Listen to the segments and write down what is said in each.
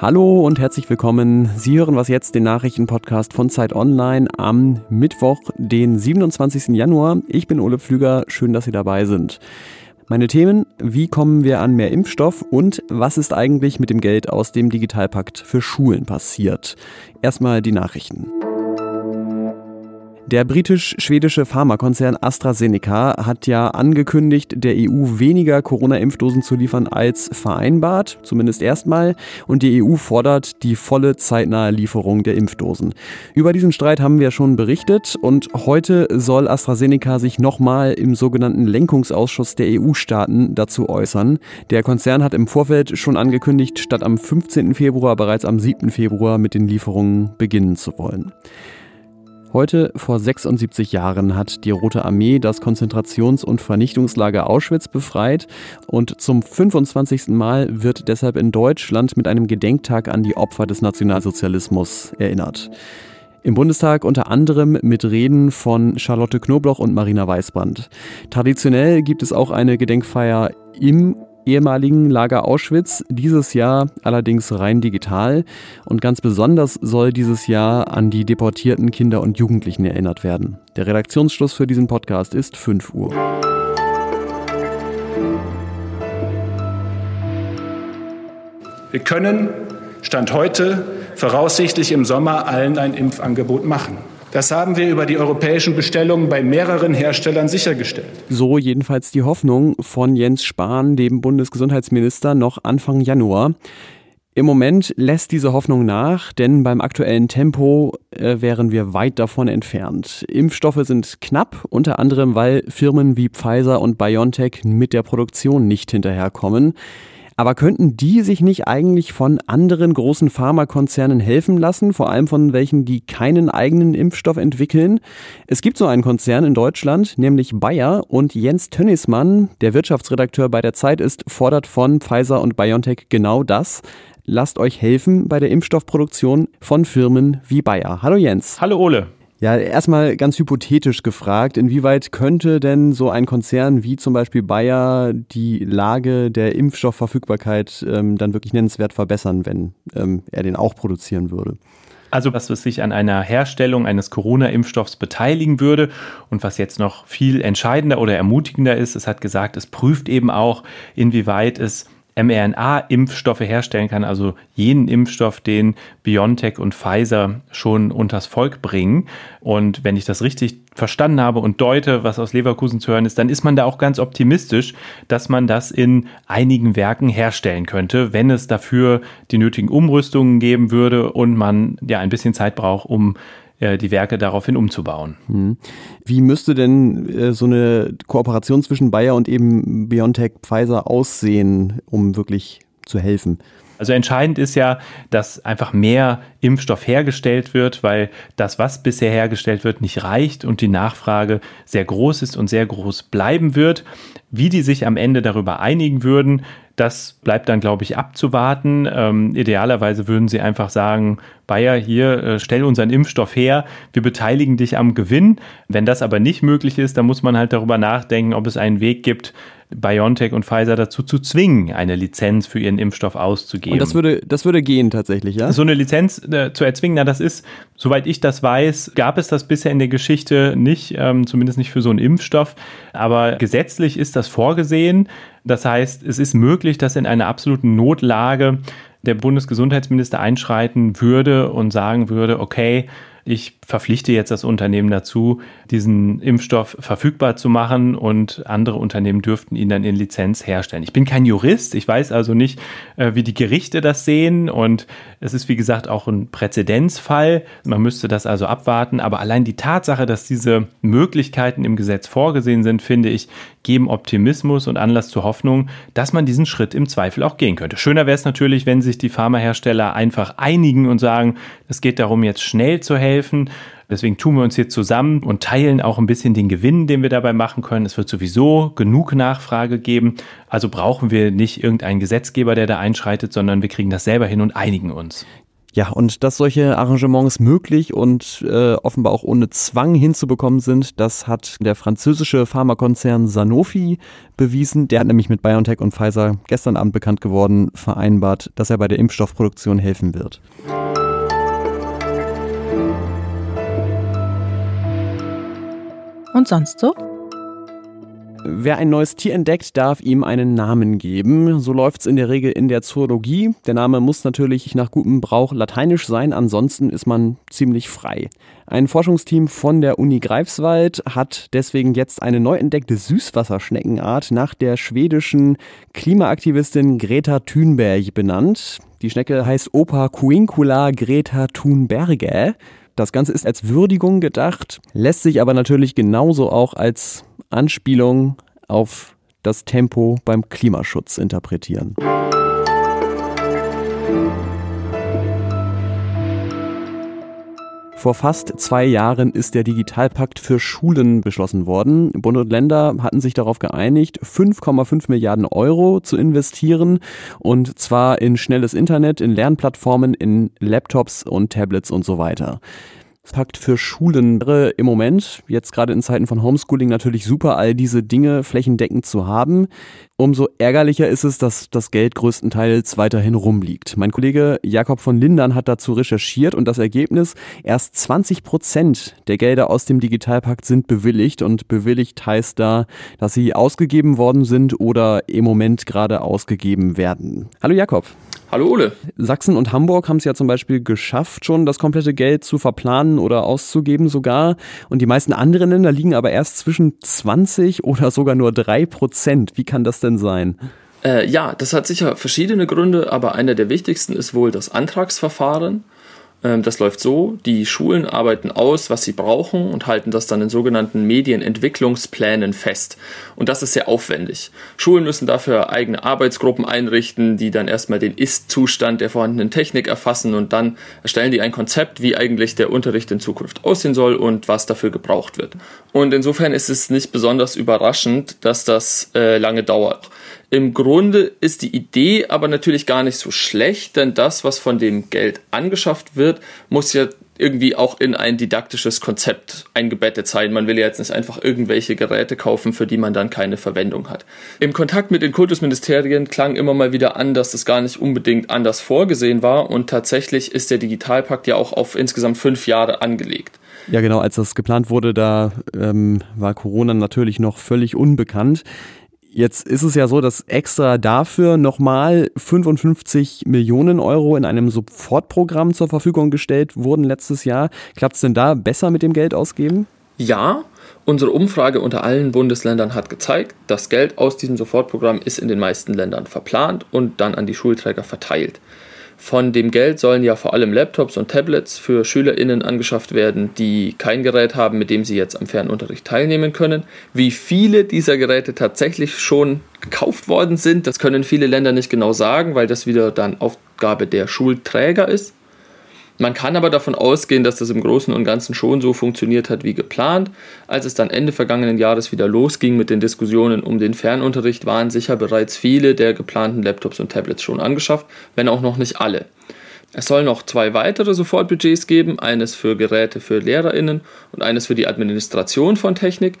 Hallo und herzlich willkommen. Sie hören was jetzt, den Nachrichtenpodcast von Zeit Online am Mittwoch, den 27. Januar. Ich bin Ole Pflüger, schön, dass Sie dabei sind. Meine Themen, wie kommen wir an mehr Impfstoff und was ist eigentlich mit dem Geld aus dem Digitalpakt für Schulen passiert? Erstmal die Nachrichten. Der britisch-schwedische Pharmakonzern AstraZeneca hat ja angekündigt, der EU weniger Corona-Impfdosen zu liefern als vereinbart, zumindest erstmal. Und die EU fordert die volle zeitnahe Lieferung der Impfdosen. Über diesen Streit haben wir schon berichtet und heute soll AstraZeneca sich nochmal im sogenannten Lenkungsausschuss der EU-Staaten dazu äußern. Der Konzern hat im Vorfeld schon angekündigt, statt am 15. Februar bereits am 7. Februar mit den Lieferungen beginnen zu wollen. Heute vor 76 Jahren hat die Rote Armee das Konzentrations- und Vernichtungslager Auschwitz befreit und zum 25. Mal wird deshalb in Deutschland mit einem Gedenktag an die Opfer des Nationalsozialismus erinnert. Im Bundestag unter anderem mit Reden von Charlotte Knobloch und Marina Weißbrand. Traditionell gibt es auch eine Gedenkfeier im ehemaligen Lager Auschwitz, dieses Jahr allerdings rein digital. Und ganz besonders soll dieses Jahr an die deportierten Kinder und Jugendlichen erinnert werden. Der Redaktionsschluss für diesen Podcast ist 5 Uhr. Wir können, Stand heute, voraussichtlich im Sommer allen ein Impfangebot machen. Das haben wir über die europäischen Bestellungen bei mehreren Herstellern sichergestellt. So jedenfalls die Hoffnung von Jens Spahn, dem Bundesgesundheitsminister, noch Anfang Januar. Im Moment lässt diese Hoffnung nach, denn beim aktuellen Tempo äh, wären wir weit davon entfernt. Impfstoffe sind knapp, unter anderem weil Firmen wie Pfizer und BioNTech mit der Produktion nicht hinterherkommen. Aber könnten die sich nicht eigentlich von anderen großen Pharmakonzernen helfen lassen, vor allem von welchen, die keinen eigenen Impfstoff entwickeln? Es gibt so einen Konzern in Deutschland, nämlich Bayer und Jens Tönnismann, der Wirtschaftsredakteur bei der Zeit ist, fordert von Pfizer und BioNTech genau das. Lasst euch helfen bei der Impfstoffproduktion von Firmen wie Bayer. Hallo Jens. Hallo Ole. Ja, erstmal ganz hypothetisch gefragt, inwieweit könnte denn so ein Konzern wie zum Beispiel Bayer die Lage der Impfstoffverfügbarkeit ähm, dann wirklich nennenswert verbessern, wenn ähm, er den auch produzieren würde? Also was sich an einer Herstellung eines Corona-Impfstoffs beteiligen würde und was jetzt noch viel entscheidender oder ermutigender ist, es hat gesagt, es prüft eben auch, inwieweit es mRNA-Impfstoffe herstellen kann, also jenen Impfstoff, den BioNTech und Pfizer schon unters Volk bringen. Und wenn ich das richtig verstanden habe und deute, was aus Leverkusen zu hören ist, dann ist man da auch ganz optimistisch, dass man das in einigen Werken herstellen könnte, wenn es dafür die nötigen Umrüstungen geben würde und man ja ein bisschen Zeit braucht, um die Werke daraufhin umzubauen. Hm. Wie müsste denn äh, so eine Kooperation zwischen Bayer und eben BioNTech Pfizer aussehen, um wirklich zu helfen? Also entscheidend ist ja, dass einfach mehr Impfstoff hergestellt wird, weil das, was bisher hergestellt wird, nicht reicht und die Nachfrage sehr groß ist und sehr groß bleiben wird. Wie die sich am Ende darüber einigen würden, das bleibt dann, glaube ich, abzuwarten. Ähm, idealerweise würden sie einfach sagen, Bayer, hier, äh, stell unseren Impfstoff her, wir beteiligen dich am Gewinn. Wenn das aber nicht möglich ist, dann muss man halt darüber nachdenken, ob es einen Weg gibt, BioNTech und Pfizer dazu zu zwingen, eine Lizenz für ihren Impfstoff auszugeben. Und das würde, das würde gehen tatsächlich, ja? So eine Lizenz äh, zu erzwingen, na, das ist, soweit ich das weiß, gab es das bisher in der Geschichte nicht, ähm, zumindest nicht für so einen Impfstoff. Aber gesetzlich ist das vorgesehen. Das heißt, es ist möglich, dass in einer absoluten Notlage der Bundesgesundheitsminister einschreiten würde und sagen würde, okay, ich verpflichte jetzt das Unternehmen dazu, diesen Impfstoff verfügbar zu machen und andere Unternehmen dürften ihn dann in Lizenz herstellen. Ich bin kein Jurist, ich weiß also nicht, äh, wie die Gerichte das sehen und es ist wie gesagt auch ein Präzedenzfall. Man müsste das also abwarten, aber allein die Tatsache, dass diese Möglichkeiten im Gesetz vorgesehen sind, finde ich, geben Optimismus und Anlass zur Hoffnung, dass man diesen Schritt im Zweifel auch gehen könnte. Schöner wäre es natürlich, wenn sich die Pharmahersteller einfach einigen und sagen, es geht darum, jetzt schnell zu helfen helfen. Deswegen tun wir uns hier zusammen und teilen auch ein bisschen den Gewinn, den wir dabei machen können. Es wird sowieso genug Nachfrage geben. Also brauchen wir nicht irgendeinen Gesetzgeber, der da einschreitet, sondern wir kriegen das selber hin und einigen uns. Ja, und dass solche Arrangements möglich und äh, offenbar auch ohne Zwang hinzubekommen sind, das hat der französische Pharmakonzern Sanofi bewiesen. Der hat nämlich mit BioNTech und Pfizer gestern Abend bekannt geworden, vereinbart, dass er bei der Impfstoffproduktion helfen wird. Und sonst so? Wer ein neues Tier entdeckt, darf ihm einen Namen geben. So läuft es in der Regel in der Zoologie. Der Name muss natürlich nach gutem Brauch lateinisch sein, ansonsten ist man ziemlich frei. Ein Forschungsteam von der Uni Greifswald hat deswegen jetzt eine neu entdeckte Süßwasserschneckenart nach der schwedischen Klimaaktivistin Greta Thunberg benannt. Die Schnecke heißt Opa Quincula Greta Thunberge. Das Ganze ist als Würdigung gedacht, lässt sich aber natürlich genauso auch als Anspielung auf das Tempo beim Klimaschutz interpretieren. Vor fast zwei Jahren ist der Digitalpakt für Schulen beschlossen worden. Bund und Länder hatten sich darauf geeinigt, 5,5 Milliarden Euro zu investieren und zwar in schnelles Internet, in Lernplattformen, in Laptops und Tablets und so weiter. Pakt für Schulen wäre im Moment, jetzt gerade in Zeiten von Homeschooling, natürlich super, all diese Dinge flächendeckend zu haben. Umso ärgerlicher ist es, dass das Geld größtenteils weiterhin rumliegt. Mein Kollege Jakob von Lindern hat dazu recherchiert und das Ergebnis, erst 20 Prozent der Gelder aus dem Digitalpakt sind bewilligt und bewilligt heißt da, dass sie ausgegeben worden sind oder im Moment gerade ausgegeben werden. Hallo Jakob. Hallo Ole. Sachsen und Hamburg haben es ja zum Beispiel geschafft, schon das komplette Geld zu verplanen oder auszugeben sogar. Und die meisten anderen Länder liegen aber erst zwischen 20 oder sogar nur 3 Prozent. Wie kann das denn sein? Äh, ja, das hat sicher verschiedene Gründe, aber einer der wichtigsten ist wohl das Antragsverfahren. Ähm, das läuft so, die Schulen arbeiten aus, was sie brauchen und halten das dann in sogenannten Medienentwicklungsplänen fest. Und das ist sehr aufwendig. Schulen müssen dafür eigene Arbeitsgruppen einrichten, die dann erstmal den Ist-Zustand der vorhandenen Technik erfassen und dann erstellen die ein Konzept, wie eigentlich der Unterricht in Zukunft aussehen soll und was dafür gebraucht wird. Und insofern ist es nicht besonders überraschend, dass das äh, lange dauert. Im Grunde ist die Idee aber natürlich gar nicht so schlecht, denn das, was von dem Geld angeschafft wird, muss ja irgendwie auch in ein didaktisches Konzept eingebettet sein. Man will ja jetzt nicht einfach irgendwelche Geräte kaufen, für die man dann keine Verwendung hat. Im Kontakt mit den Kultusministerien klang immer mal wieder an, dass das gar nicht unbedingt anders vorgesehen war und tatsächlich ist der Digitalpakt ja auch auf insgesamt fünf Jahre angelegt. Ja, genau, als das geplant wurde, da ähm, war Corona natürlich noch völlig unbekannt. Jetzt ist es ja so, dass extra dafür nochmal 55 Millionen Euro in einem Sofortprogramm zur Verfügung gestellt wurden letztes Jahr. Klappt es denn da besser mit dem Geld ausgeben? Ja, unsere Umfrage unter allen Bundesländern hat gezeigt, das Geld aus diesem Sofortprogramm ist in den meisten Ländern verplant und dann an die Schulträger verteilt. Von dem Geld sollen ja vor allem Laptops und Tablets für SchülerInnen angeschafft werden, die kein Gerät haben, mit dem sie jetzt am Fernunterricht teilnehmen können. Wie viele dieser Geräte tatsächlich schon gekauft worden sind, das können viele Länder nicht genau sagen, weil das wieder dann Aufgabe der Schulträger ist. Man kann aber davon ausgehen, dass das im Großen und Ganzen schon so funktioniert hat wie geplant. Als es dann Ende vergangenen Jahres wieder losging mit den Diskussionen um den Fernunterricht, waren sicher bereits viele der geplanten Laptops und Tablets schon angeschafft, wenn auch noch nicht alle. Es soll noch zwei weitere Sofortbudgets geben, eines für Geräte für Lehrerinnen und eines für die Administration von Technik.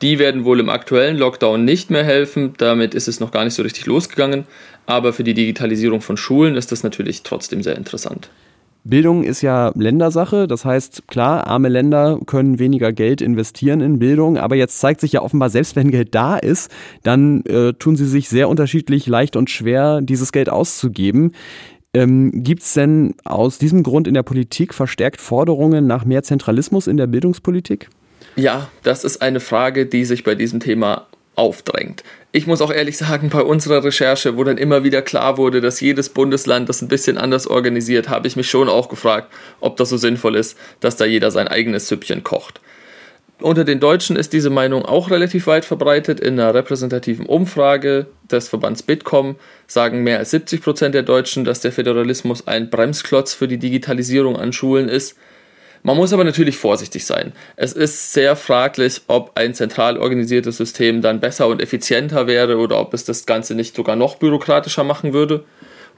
Die werden wohl im aktuellen Lockdown nicht mehr helfen, damit ist es noch gar nicht so richtig losgegangen, aber für die Digitalisierung von Schulen ist das natürlich trotzdem sehr interessant. Bildung ist ja Ländersache. Das heißt, klar, arme Länder können weniger Geld investieren in Bildung. Aber jetzt zeigt sich ja offenbar, selbst wenn Geld da ist, dann äh, tun sie sich sehr unterschiedlich leicht und schwer, dieses Geld auszugeben. Ähm, Gibt es denn aus diesem Grund in der Politik verstärkt Forderungen nach mehr Zentralismus in der Bildungspolitik? Ja, das ist eine Frage, die sich bei diesem Thema aufdrängt. Ich muss auch ehrlich sagen, bei unserer Recherche, wo dann immer wieder klar wurde, dass jedes Bundesland das ein bisschen anders organisiert, habe ich mich schon auch gefragt, ob das so sinnvoll ist, dass da jeder sein eigenes Süppchen kocht. Unter den Deutschen ist diese Meinung auch relativ weit verbreitet. In einer repräsentativen Umfrage des Verbands Bitkom sagen mehr als 70 Prozent der Deutschen, dass der Föderalismus ein Bremsklotz für die Digitalisierung an Schulen ist. Man muss aber natürlich vorsichtig sein. Es ist sehr fraglich, ob ein zentral organisiertes System dann besser und effizienter wäre oder ob es das Ganze nicht sogar noch bürokratischer machen würde.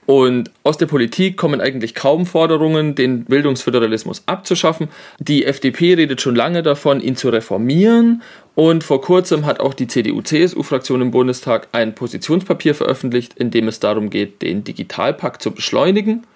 Und aus der Politik kommen eigentlich kaum Forderungen, den Bildungsföderalismus abzuschaffen. Die FDP redet schon lange davon, ihn zu reformieren. Und vor kurzem hat auch die CDU-CSU-Fraktion im Bundestag ein Positionspapier veröffentlicht, in dem es darum geht, den Digitalpakt zu beschleunigen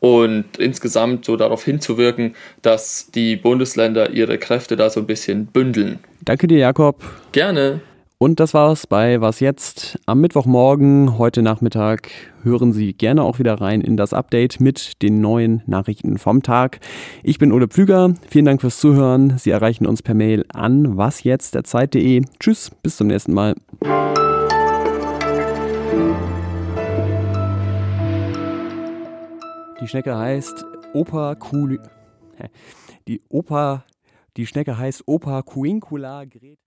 und insgesamt so darauf hinzuwirken, dass die Bundesländer ihre Kräfte da so ein bisschen bündeln. Danke dir, Jakob. Gerne. Und das war's bei Was jetzt? Am Mittwochmorgen, heute Nachmittag, hören Sie gerne auch wieder rein in das Update mit den neuen Nachrichten vom Tag. Ich bin Ole Pflüger. Vielen Dank fürs Zuhören. Sie erreichen uns per Mail an wasjetzt.zeit.de. Tschüss, bis zum nächsten Mal. Die Schnecke heißt Opa Kuli. Die Opa, die Schnecke heißt Opa Cuincula Gret.